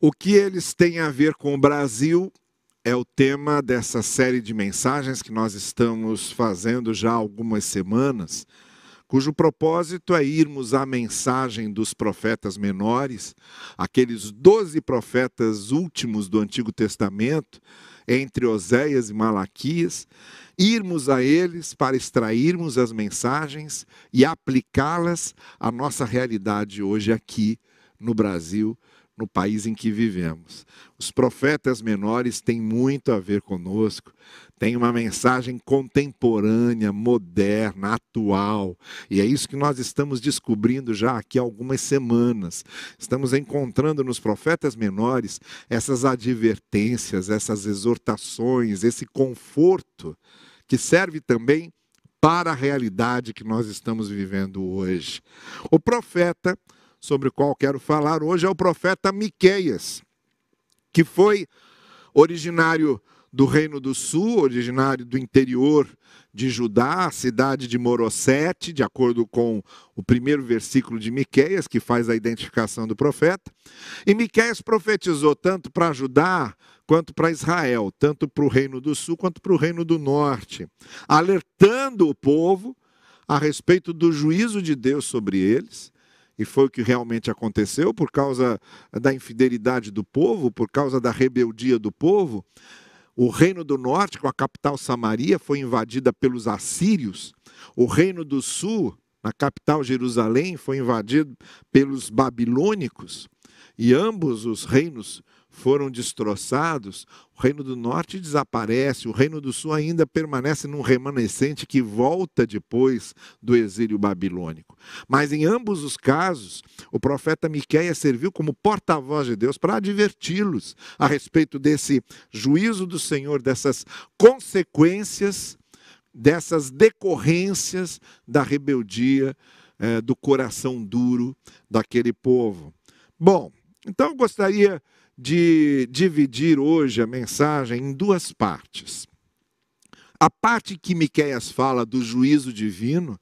O que eles têm a ver com o Brasil é o tema dessa série de mensagens que nós estamos fazendo já há algumas semanas, cujo propósito é irmos à mensagem dos profetas menores, aqueles doze profetas últimos do Antigo Testamento, entre Oséias e Malaquias, irmos a eles para extrairmos as mensagens e aplicá-las à nossa realidade hoje aqui no Brasil no país em que vivemos. Os profetas menores têm muito a ver conosco, têm uma mensagem contemporânea, moderna, atual, e é isso que nós estamos descobrindo já aqui há algumas semanas. Estamos encontrando nos profetas menores essas advertências, essas exortações, esse conforto que serve também para a realidade que nós estamos vivendo hoje. O profeta sobre o qual quero falar hoje é o profeta Miqueias, que foi originário do Reino do Sul, originário do interior de Judá, a cidade de Morosete, de acordo com o primeiro versículo de Miqueias, que faz a identificação do profeta. E Miqueias profetizou tanto para Judá quanto para Israel, tanto para o Reino do Sul quanto para o Reino do Norte, alertando o povo a respeito do juízo de Deus sobre eles e foi o que realmente aconteceu por causa da infidelidade do povo, por causa da rebeldia do povo. O reino do norte, com a capital Samaria, foi invadida pelos assírios. O reino do sul, na capital Jerusalém, foi invadido pelos babilônicos. E ambos os reinos foram destroçados, o reino do norte desaparece, o reino do sul ainda permanece num remanescente que volta depois do exílio babilônico. Mas em ambos os casos, o profeta Miqueias serviu como porta-voz de Deus para adverti-los a respeito desse juízo do Senhor, dessas consequências, dessas decorrências da rebeldia, eh, do coração duro daquele povo. Bom, então eu gostaria de dividir hoje a mensagem em duas partes. A parte que Miqueias fala do juízo divino,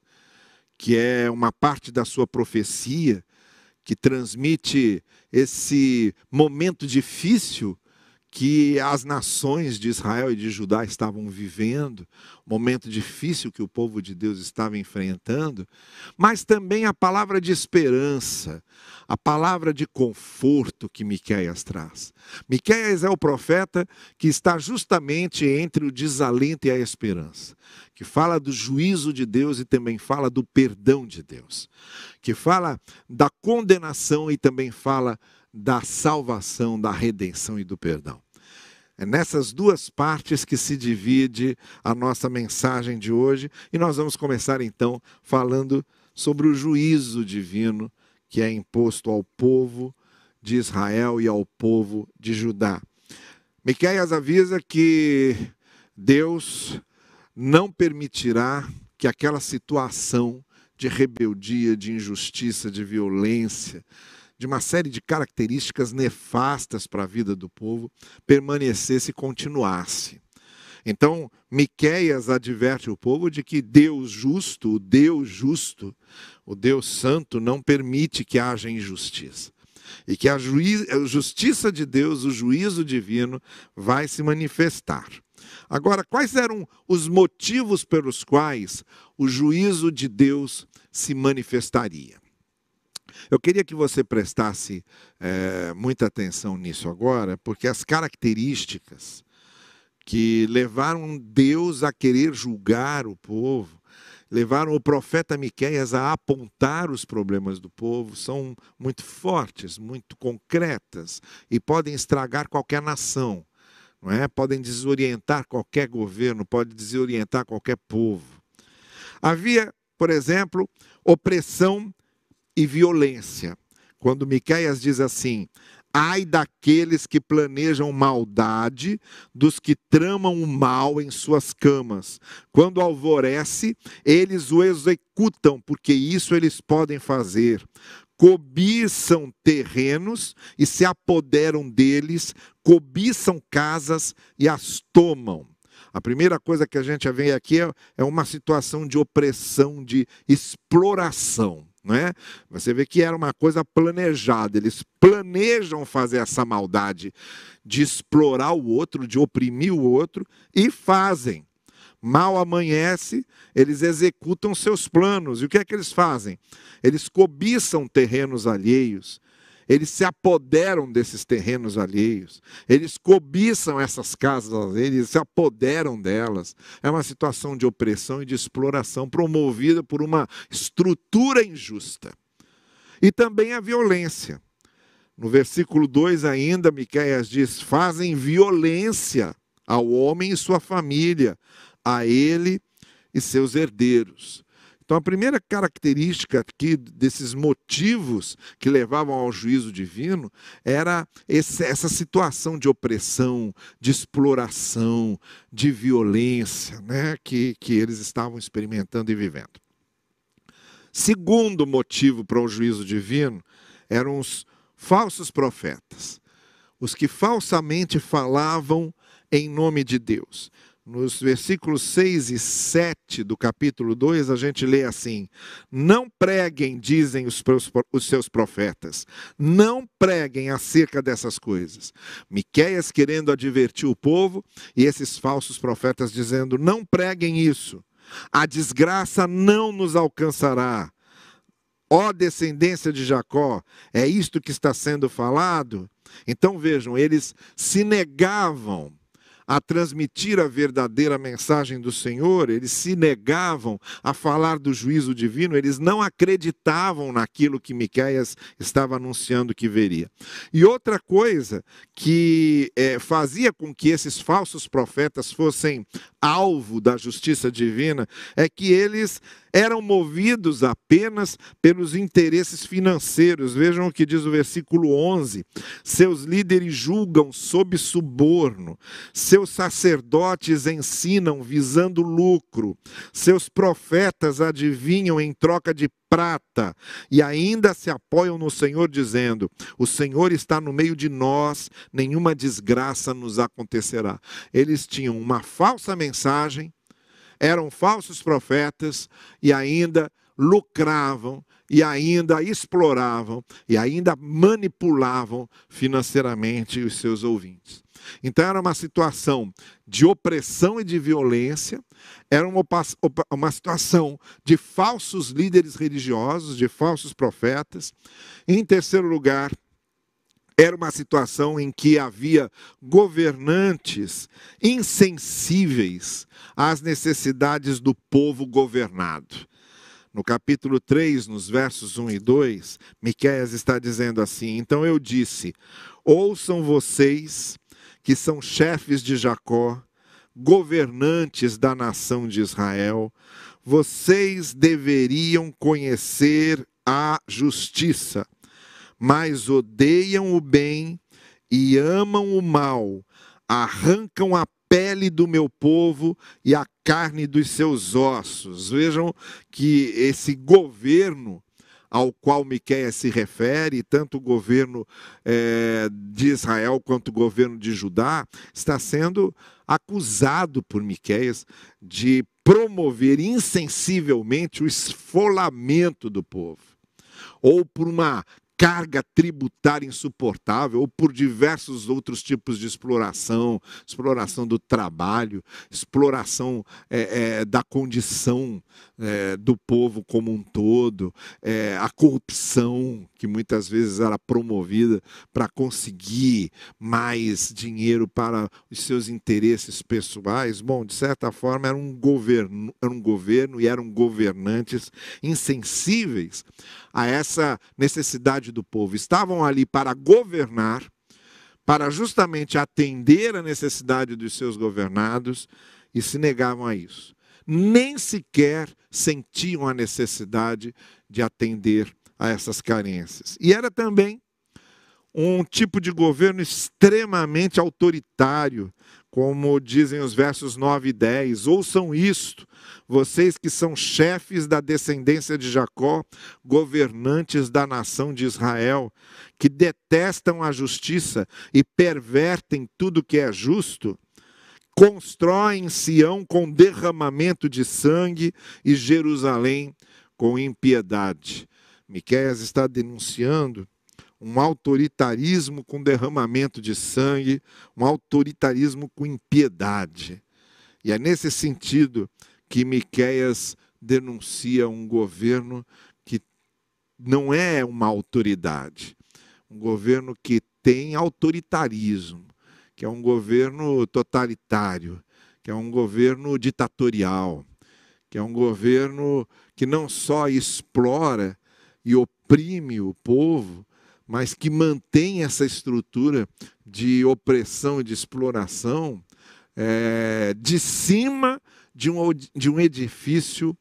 que é uma parte da sua profecia, que transmite esse momento difícil que as nações de Israel e de Judá estavam vivendo, um momento difícil que o povo de Deus estava enfrentando, mas também a palavra de esperança, a palavra de conforto que Miqueias traz. Miqueias é o profeta que está justamente entre o desalento e a esperança, que fala do juízo de Deus e também fala do perdão de Deus, que fala da condenação e também fala da salvação, da redenção e do perdão. É nessas duas partes que se divide a nossa mensagem de hoje, e nós vamos começar então falando sobre o juízo divino que é imposto ao povo de Israel e ao povo de Judá. Miqueias avisa que Deus não permitirá que aquela situação de rebeldia, de injustiça, de violência, de uma série de características nefastas para a vida do povo permanecesse e continuasse. Então, Miqueias adverte o povo de que Deus justo, o Deus justo, o Deus santo não permite que haja injustiça. E que a, justiça de Deus, o juízo divino, vai se manifestar. Agora, quais eram os motivos pelos quais o juízo de Deus se manifestaria? Eu queria que você prestasse é, muita atenção nisso agora, porque as características que levaram Deus a querer julgar o povo, levaram o profeta Miqueias a apontar os problemas do povo, são muito fortes, muito concretas e podem estragar qualquer nação, não é? Podem desorientar qualquer governo, podem desorientar qualquer povo. Havia, por exemplo, opressão e violência. Quando Miqueias diz assim: Ai daqueles que planejam maldade, dos que tramam o mal em suas camas. Quando alvorece, eles o executam, porque isso eles podem fazer. Cobiçam terrenos e se apoderam deles, cobiçam casas e as tomam. A primeira coisa que a gente vê aqui é, é uma situação de opressão, de exploração. Não é? Você vê que era uma coisa planejada. Eles planejam fazer essa maldade de explorar o outro, de oprimir o outro e fazem. Mal amanhece, eles executam seus planos. E o que é que eles fazem? Eles cobiçam terrenos alheios, eles se apoderam desses terrenos alheios, eles cobiçam essas casas, eles se apoderam delas. É uma situação de opressão e de exploração promovida por uma estrutura injusta. E também a violência. No versículo 2 ainda, Miqueias diz: fazem violência ao homem e sua família, a ele e seus herdeiros. Então, a primeira característica aqui desses motivos que levavam ao juízo divino era essa situação de opressão, de exploração, de violência né, que, que eles estavam experimentando e vivendo. Segundo motivo para o juízo divino eram os falsos profetas, os que falsamente falavam em nome de Deus nos versículos 6 e 7 do capítulo 2, a gente lê assim: Não preguem, dizem os, os seus profetas, não preguem acerca dessas coisas. Miqueias querendo advertir o povo, e esses falsos profetas dizendo: Não preguem isso, a desgraça não nos alcançará. Ó descendência de Jacó, é isto que está sendo falado? Então vejam, eles se negavam a transmitir a verdadeira mensagem do Senhor, eles se negavam a falar do juízo divino, eles não acreditavam naquilo que Miqueias estava anunciando que veria. E outra coisa que é, fazia com que esses falsos profetas fossem alvo da justiça divina é que eles eram movidos apenas pelos interesses financeiros. Vejam o que diz o versículo 11: seus líderes julgam sob suborno, seus sacerdotes ensinam visando lucro, seus profetas adivinham em troca de prata e ainda se apoiam no Senhor, dizendo: O Senhor está no meio de nós, nenhuma desgraça nos acontecerá. Eles tinham uma falsa mensagem eram falsos profetas e ainda lucravam e ainda exploravam e ainda manipulavam financeiramente os seus ouvintes. Então era uma situação de opressão e de violência, era uma, uma situação de falsos líderes religiosos, de falsos profetas. Em terceiro lugar, era uma situação em que havia governantes insensíveis às necessidades do povo governado. No capítulo 3, nos versos 1 e 2, Miqueias está dizendo assim: Então eu disse: Ouçam vocês que são chefes de Jacó, governantes da nação de Israel, vocês deveriam conhecer a justiça mas odeiam o bem e amam o mal, arrancam a pele do meu povo e a carne dos seus ossos. Vejam que esse governo ao qual Miqueias se refere, tanto o governo é, de Israel quanto o governo de Judá, está sendo acusado por Miqueias de promover insensivelmente o esfolamento do povo, ou por uma carga tributária insuportável, ou por diversos outros tipos de exploração, exploração do trabalho, exploração é, é, da condição é, do povo como um todo, é, a corrupção que muitas vezes era promovida para conseguir mais dinheiro para os seus interesses pessoais. Bom, de certa forma era um governo, era um governo e eram governantes insensíveis a essa necessidade do povo. Estavam ali para governar, para justamente atender a necessidade dos seus governados e se negavam a isso. Nem sequer sentiam a necessidade de atender a essas carências. E era também um tipo de governo extremamente autoritário, como dizem os versos 9 e 10. Ouçam isto, vocês que são chefes da descendência de Jacó, governantes da nação de Israel, que detestam a justiça e pervertem tudo que é justo, constroem Sião com derramamento de sangue e Jerusalém com impiedade. Miqueias está denunciando um autoritarismo com derramamento de sangue, um autoritarismo com impiedade. E é nesse sentido que Miqueias denuncia um governo que não é uma autoridade, um governo que tem autoritarismo, que é um governo totalitário, que é um governo ditatorial, que é um governo que não só explora e oprime o povo, mas que mantém essa estrutura de opressão e de exploração é, de cima de um, de um edifício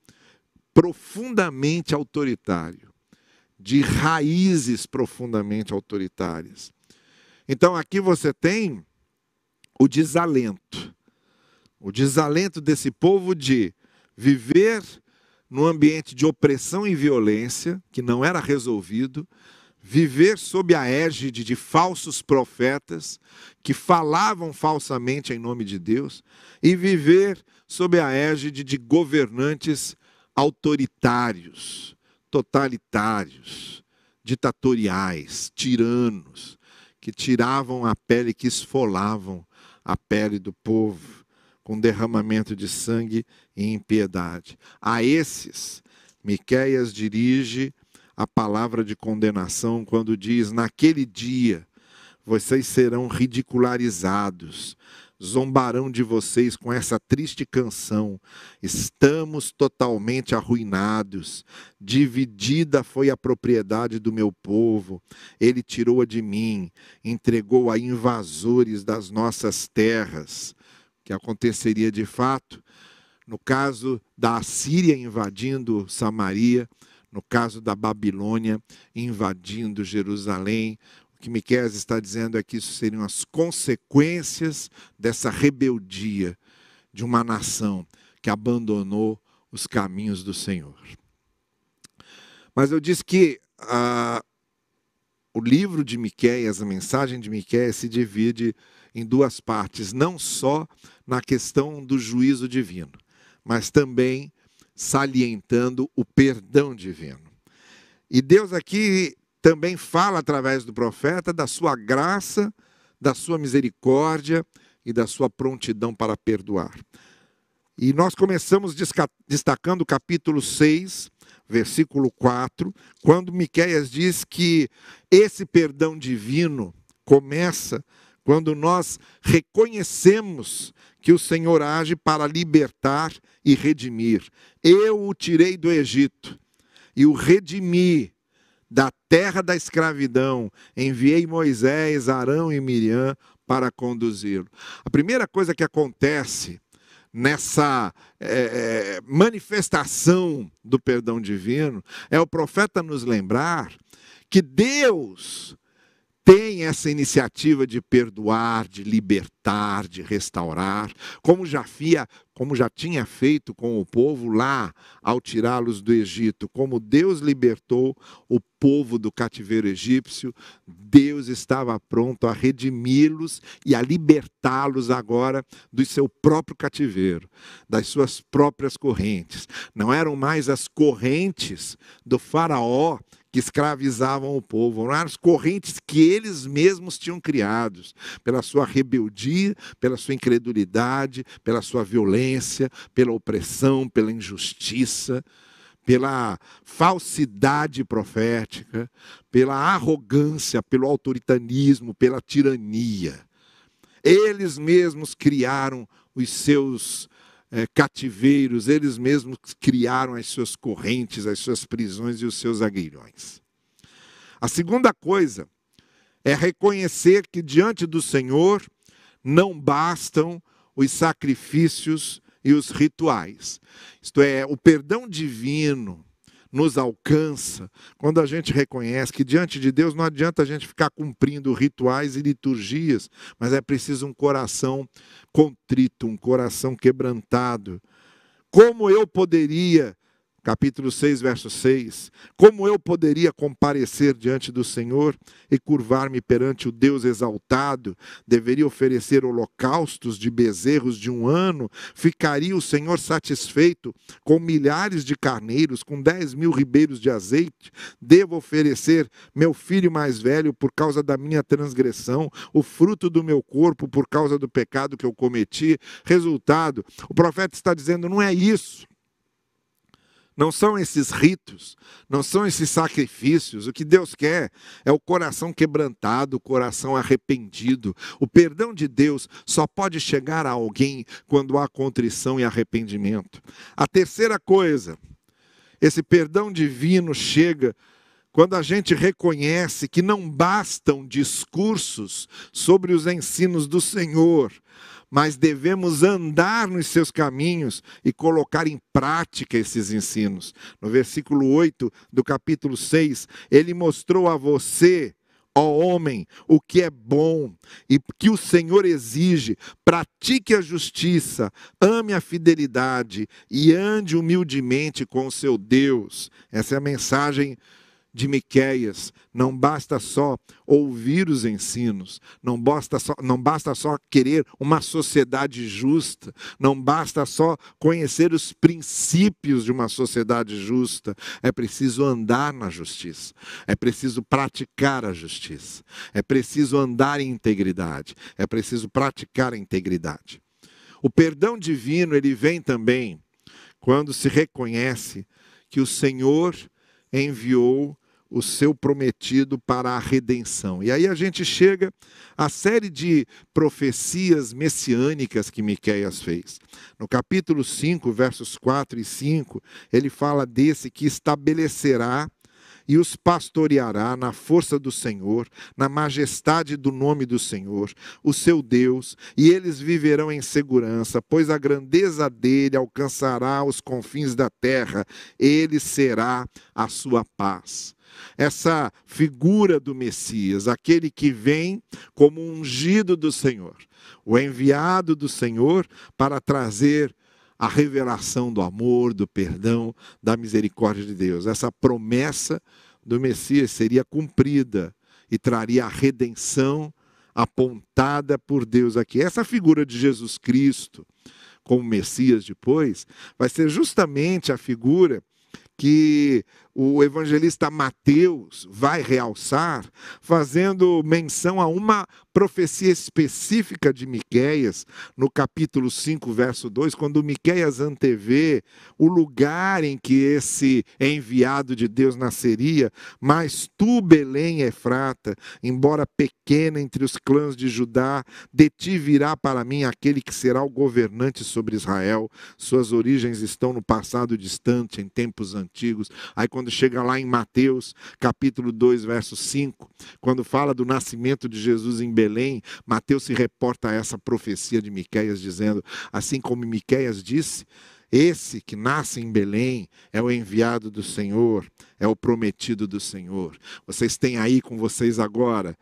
profundamente autoritário, de raízes profundamente autoritárias. Então aqui você tem o desalento, o desalento desse povo de viver num ambiente de opressão e violência, que não era resolvido, viver sob a égide de falsos profetas que falavam falsamente em nome de Deus e viver sob a égide de governantes autoritários, totalitários, ditatoriais, tiranos, que tiravam a pele, que esfolavam a pele do povo com derramamento de sangue e impiedade. A esses, Miqueias dirige a palavra de condenação quando diz: Naquele dia vocês serão ridicularizados, zombarão de vocês com essa triste canção. Estamos totalmente arruinados. Dividida foi a propriedade do meu povo. Ele tirou-a de mim, entregou a invasores das nossas terras. Que aconteceria de fato no caso da Assíria invadindo Samaria no caso da Babilônia invadindo Jerusalém. O que Miqueias está dizendo é que isso seriam as consequências dessa rebeldia de uma nação que abandonou os caminhos do Senhor. Mas eu disse que ah, o livro de Miqueias, a mensagem de Miqueias se divide em duas partes, não só na questão do juízo divino, mas também salientando o perdão divino. E Deus aqui também fala através do profeta da sua graça, da sua misericórdia e da sua prontidão para perdoar. E nós começamos destacando o capítulo 6, versículo 4, quando Miqueias diz que esse perdão divino começa quando nós reconhecemos que o Senhor age para libertar e redimir. Eu o tirei do Egito e o redimi da terra da escravidão. Enviei Moisés, Arão e Miriam para conduzi-lo. A primeira coisa que acontece nessa é, manifestação do perdão divino é o profeta nos lembrar que Deus tem essa iniciativa de perdoar, de libertar, de restaurar, como já, fia, como já tinha feito com o povo lá ao tirá-los do Egito, como Deus libertou o povo do cativeiro egípcio, Deus estava pronto a redimi-los e a libertá-los agora do seu próprio cativeiro, das suas próprias correntes. Não eram mais as correntes do Faraó que escravizavam o povo, eram as correntes que eles mesmos tinham criados, pela sua rebeldia, pela sua incredulidade, pela sua violência, pela opressão, pela injustiça, pela falsidade profética, pela arrogância, pelo autoritarismo, pela tirania. Eles mesmos criaram os seus é, cativeiros, eles mesmos criaram as suas correntes, as suas prisões e os seus aguilhões. A segunda coisa é reconhecer que diante do Senhor não bastam os sacrifícios e os rituais. Isto é, o perdão divino, nos alcança quando a gente reconhece que diante de Deus não adianta a gente ficar cumprindo rituais e liturgias, mas é preciso um coração contrito, um coração quebrantado. Como eu poderia capítulo 6, verso 6. Como eu poderia comparecer diante do Senhor e curvar-me perante o Deus exaltado? Deveria oferecer holocaustos de bezerros de um ano? Ficaria o Senhor satisfeito com milhares de carneiros, com dez mil ribeiros de azeite? Devo oferecer meu filho mais velho por causa da minha transgressão, o fruto do meu corpo por causa do pecado que eu cometi? Resultado, o profeta está dizendo: não é isso. Não são esses ritos, não são esses sacrifícios. O que Deus quer é o coração quebrantado, o coração arrependido. O perdão de Deus só pode chegar a alguém quando há contrição e arrependimento. A terceira coisa, esse perdão divino chega quando a gente reconhece que não bastam discursos sobre os ensinos do Senhor, mas devemos andar nos seus caminhos e colocar em prática esses ensinos. No versículo 8 do capítulo 6, ele mostrou a você, ó homem, o que é bom e que o Senhor exige. Pratique a justiça, ame a fidelidade e ande humildemente com o seu Deus. Essa é a mensagem de Miqueias, não basta só ouvir os ensinos, não basta só, não basta só querer uma sociedade justa, não basta só conhecer os princípios de uma sociedade justa, é preciso andar na justiça, é preciso praticar a justiça, é preciso andar em integridade, é preciso praticar a integridade. O perdão divino, ele vem também quando se reconhece que o Senhor enviou o seu prometido para a redenção. E aí a gente chega à série de profecias messiânicas que Miqueias fez. No capítulo 5, versos 4 e 5, ele fala desse que estabelecerá e os pastoreará na força do Senhor, na majestade do nome do Senhor, o seu Deus, e eles viverão em segurança, pois a grandeza dele alcançará os confins da terra, ele será a sua paz. Essa figura do Messias, aquele que vem como ungido do Senhor, o enviado do Senhor para trazer a revelação do amor, do perdão, da misericórdia de Deus. Essa promessa do Messias seria cumprida e traria a redenção apontada por Deus aqui. Essa figura de Jesus Cristo, como Messias depois, vai ser justamente a figura que o evangelista Mateus vai realçar, fazendo menção a uma profecia específica de Miqueias, no capítulo 5, verso 2, quando Miqueias antevê o lugar em que esse enviado de Deus nasceria, mas tu, Belém Efrata, embora pequena entre os clãs de Judá, de ti virá para mim aquele que será o governante sobre Israel. Suas origens estão no passado distante, em tempos antigos. Aí quando chega lá em Mateus, capítulo 2, verso 5, quando fala do nascimento de Jesus em Belém, Mateus se reporta a essa profecia de Miqueias dizendo, assim como Miqueias disse, esse que nasce em Belém é o enviado do Senhor, é o prometido do Senhor. Vocês têm aí com vocês agora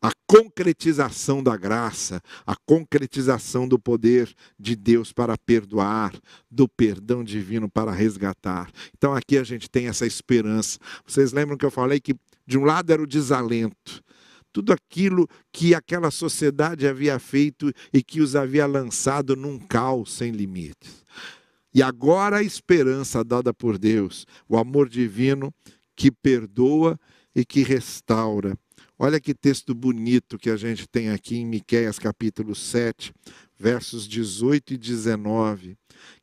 a concretização da graça, a concretização do poder de Deus para perdoar, do perdão divino para resgatar. Então aqui a gente tem essa esperança. Vocês lembram que eu falei que de um lado era o desalento, tudo aquilo que aquela sociedade havia feito e que os havia lançado num caos sem limites. E agora a esperança dada por Deus, o amor divino que perdoa e que restaura. Olha que texto bonito que a gente tem aqui em Miqueias capítulo 7, versos 18 e 19.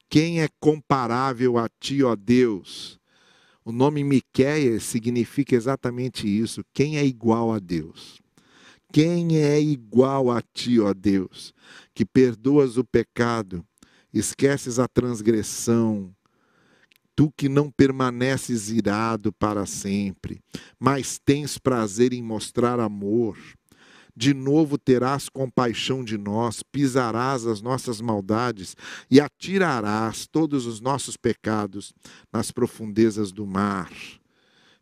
Quem é comparável a ti, ó Deus? O nome Miqueias significa exatamente isso. Quem é igual a Deus? Quem é igual a ti, ó Deus, que perdoas o pecado, esqueces a transgressão, tu que não permaneces irado para sempre, mas tens prazer em mostrar amor. De novo terás compaixão de nós, pisarás as nossas maldades e atirarás todos os nossos pecados nas profundezas do mar.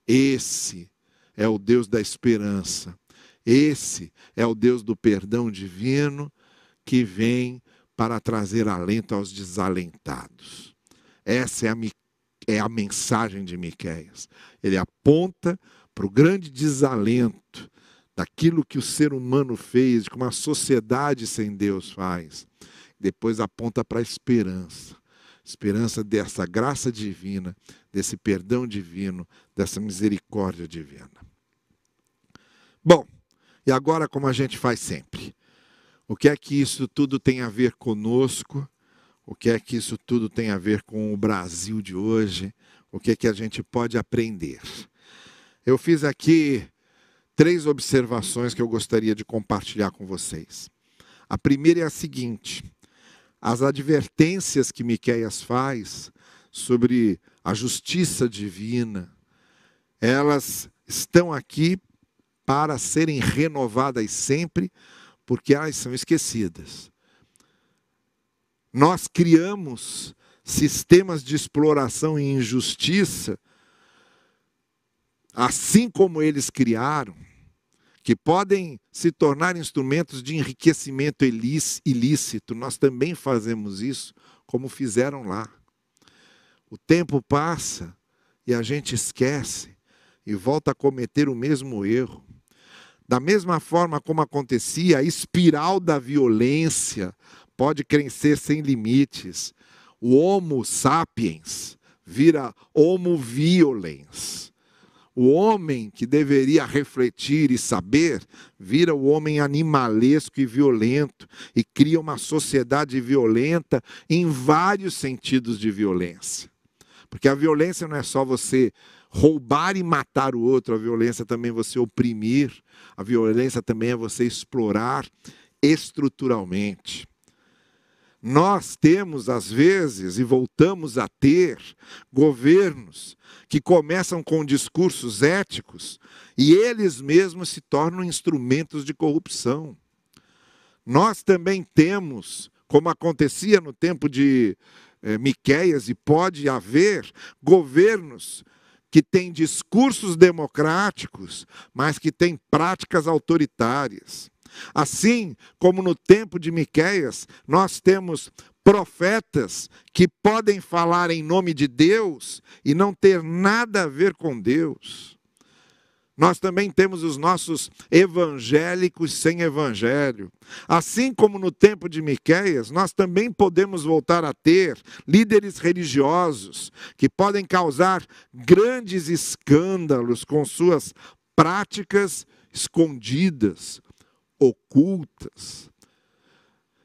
Esse é o Deus da esperança. Esse é o Deus do perdão divino que vem para trazer alento aos desalentados. Essa é a é a mensagem de Miqueias. Ele aponta para o grande desalento daquilo que o ser humano fez, como a sociedade sem Deus faz. Depois aponta para a esperança. Esperança dessa graça divina, desse perdão divino, dessa misericórdia divina. Bom, e agora como a gente faz sempre? O que é que isso tudo tem a ver conosco? O que é que isso tudo tem a ver com o Brasil de hoje? O que é que a gente pode aprender? Eu fiz aqui três observações que eu gostaria de compartilhar com vocês. A primeira é a seguinte: as advertências que Miqueias faz sobre a justiça divina, elas estão aqui para serem renovadas sempre, porque elas são esquecidas. Nós criamos sistemas de exploração e injustiça, assim como eles criaram, que podem se tornar instrumentos de enriquecimento ilícito. Nós também fazemos isso, como fizeram lá. O tempo passa e a gente esquece e volta a cometer o mesmo erro. Da mesma forma como acontecia, a espiral da violência pode crescer sem limites. O Homo sapiens vira Homo violens. O homem que deveria refletir e saber, vira o homem animalesco e violento e cria uma sociedade violenta em vários sentidos de violência. Porque a violência não é só você roubar e matar o outro, a violência também é você oprimir, a violência também é você explorar estruturalmente. Nós temos, às vezes, e voltamos a ter, governos que começam com discursos éticos e eles mesmos se tornam instrumentos de corrupção. Nós também temos, como acontecia no tempo de eh, Miqueias, e pode haver, governos que têm discursos democráticos, mas que têm práticas autoritárias. Assim como no tempo de Miqueias, nós temos profetas que podem falar em nome de Deus e não ter nada a ver com Deus. Nós também temos os nossos evangélicos sem evangelho. Assim como no tempo de Miqueias, nós também podemos voltar a ter líderes religiosos que podem causar grandes escândalos com suas práticas escondidas, ocultas.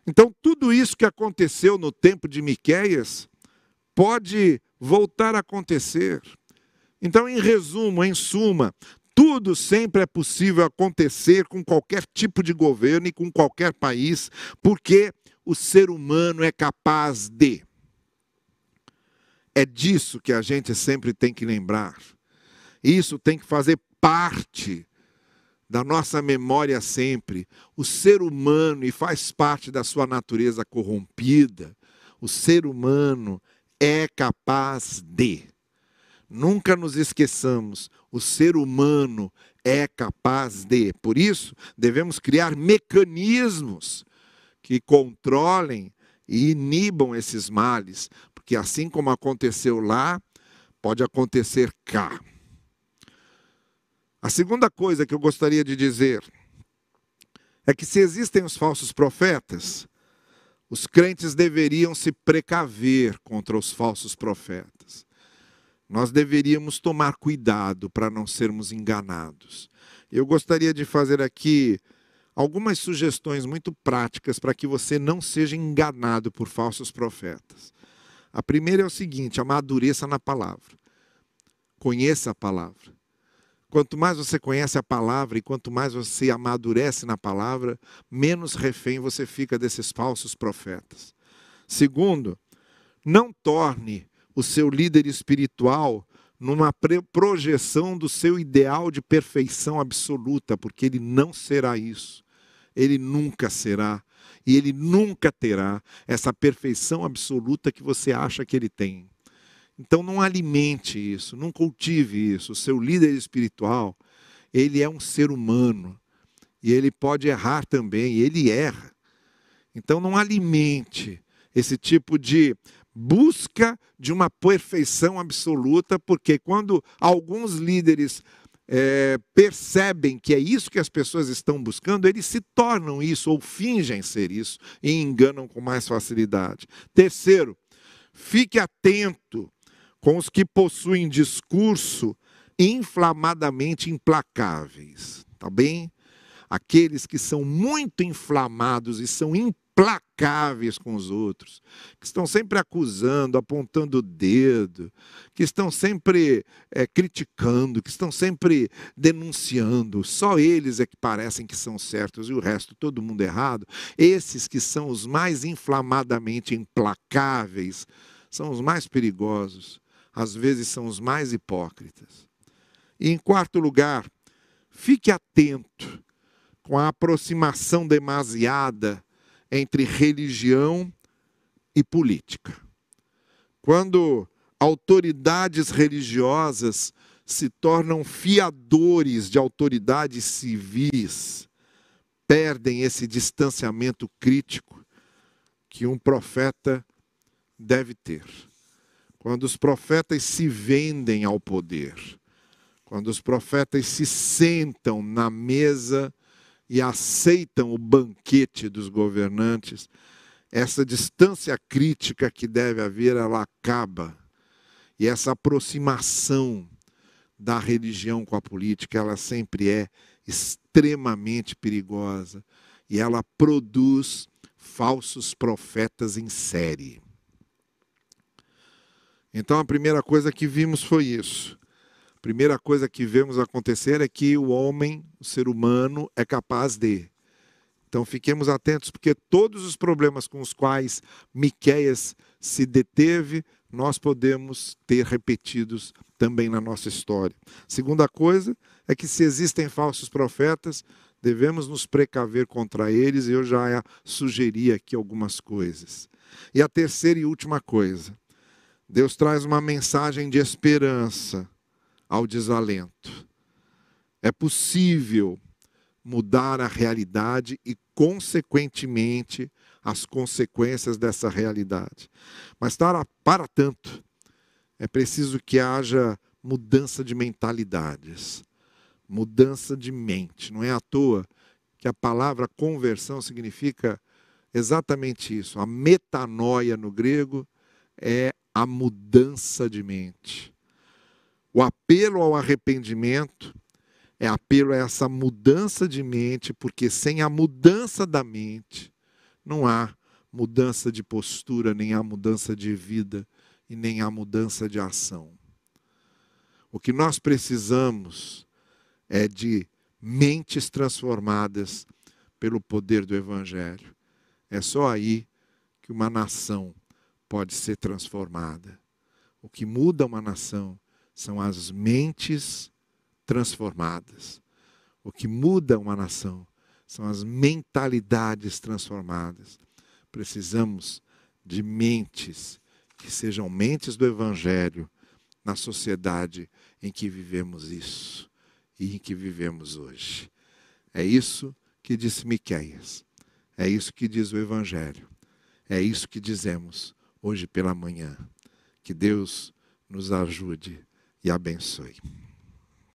Então, tudo isso que aconteceu no tempo de Miqueias pode voltar a acontecer. Então, em resumo, em suma, tudo sempre é possível acontecer com qualquer tipo de governo e com qualquer país, porque o ser humano é capaz de. É disso que a gente sempre tem que lembrar. Isso tem que fazer parte da nossa memória sempre. O ser humano, e faz parte da sua natureza corrompida, o ser humano é capaz de. Nunca nos esqueçamos, o ser humano é capaz de. Por isso, devemos criar mecanismos que controlem e inibam esses males, porque assim como aconteceu lá, pode acontecer cá. A segunda coisa que eu gostaria de dizer é que se existem os falsos profetas, os crentes deveriam se precaver contra os falsos profetas. Nós deveríamos tomar cuidado para não sermos enganados. Eu gostaria de fazer aqui algumas sugestões muito práticas para que você não seja enganado por falsos profetas. A primeira é o seguinte: amadureça na palavra. Conheça a palavra. Quanto mais você conhece a palavra e quanto mais você amadurece na palavra, menos refém você fica desses falsos profetas. Segundo, não torne o seu líder espiritual numa projeção do seu ideal de perfeição absoluta, porque ele não será isso. Ele nunca será. E ele nunca terá essa perfeição absoluta que você acha que ele tem. Então não alimente isso, não cultive isso. O seu líder espiritual, ele é um ser humano e ele pode errar também, ele erra. Então não alimente esse tipo de busca de uma perfeição absoluta, porque quando alguns líderes é, percebem que é isso que as pessoas estão buscando, eles se tornam isso ou fingem ser isso e enganam com mais facilidade. Terceiro, fique atento com os que possuem discurso inflamadamente implacáveis, tá bem? Aqueles que são muito inflamados e são implacáveis com os outros, que estão sempre acusando, apontando o dedo, que estão sempre é, criticando, que estão sempre denunciando. Só eles é que parecem que são certos e o resto todo mundo errado. Esses que são os mais inflamadamente implacáveis são os mais perigosos, às vezes são os mais hipócritas. E em quarto lugar, fique atento com a aproximação demasiada entre religião e política. Quando autoridades religiosas se tornam fiadores de autoridades civis, perdem esse distanciamento crítico que um profeta deve ter. Quando os profetas se vendem ao poder, quando os profetas se sentam na mesa e aceitam o banquete dos governantes, essa distância crítica que deve haver, ela acaba. E essa aproximação da religião com a política, ela sempre é extremamente perigosa. E ela produz falsos profetas em série. Então a primeira coisa que vimos foi isso primeira coisa que vemos acontecer é que o homem, o ser humano, é capaz de. Então fiquemos atentos, porque todos os problemas com os quais Miqueias se deteve, nós podemos ter repetidos também na nossa história. Segunda coisa é que se existem falsos profetas, devemos nos precaver contra eles, e eu já sugeri aqui algumas coisas. E a terceira e última coisa, Deus traz uma mensagem de esperança ao desalento. É possível mudar a realidade e, consequentemente, as consequências dessa realidade. Mas para, para tanto, é preciso que haja mudança de mentalidades, mudança de mente. Não é à toa que a palavra conversão significa exatamente isso. A metanoia no grego é a mudança de mente. O apelo ao arrependimento é apelo a essa mudança de mente, porque sem a mudança da mente não há mudança de postura, nem há mudança de vida e nem há mudança de ação. O que nós precisamos é de mentes transformadas pelo poder do Evangelho. É só aí que uma nação pode ser transformada. O que muda uma nação são as mentes transformadas. O que muda uma nação são as mentalidades transformadas. Precisamos de mentes que sejam mentes do Evangelho na sociedade em que vivemos isso e em que vivemos hoje. É isso que disse Miqueias. É isso que diz o Evangelho. É isso que dizemos hoje pela manhã. Que Deus nos ajude e abençoe.